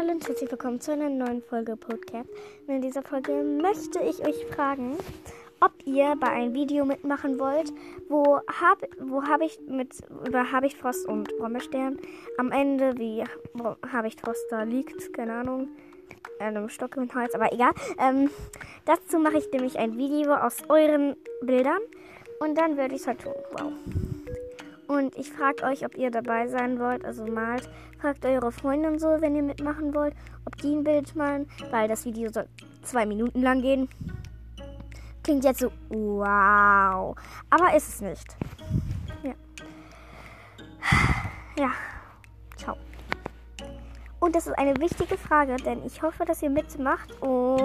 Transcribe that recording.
Hallo und herzlich willkommen zu einer neuen Folge Podcast. Und in dieser Folge möchte ich euch fragen, ob ihr bei einem Video mitmachen wollt, wo habe wo hab ich mit über Habichtfrost und Brombeerstern am Ende, wie Habichtfrost da liegt, keine Ahnung, einem Stock im Hals, aber egal. Ähm, dazu mache ich nämlich ein Video aus euren Bildern und dann würde ich es halt tun. Wow. Und ich frage euch, ob ihr dabei sein wollt, also malt. Fragt eure Freundin so, wenn ihr mitmachen wollt, ob die ein Bild malen, weil das Video soll zwei Minuten lang gehen. Klingt jetzt so, wow. Aber ist es nicht. Ja. Ja. Ciao. Und das ist eine wichtige Frage, denn ich hoffe, dass ihr mitmacht. Und.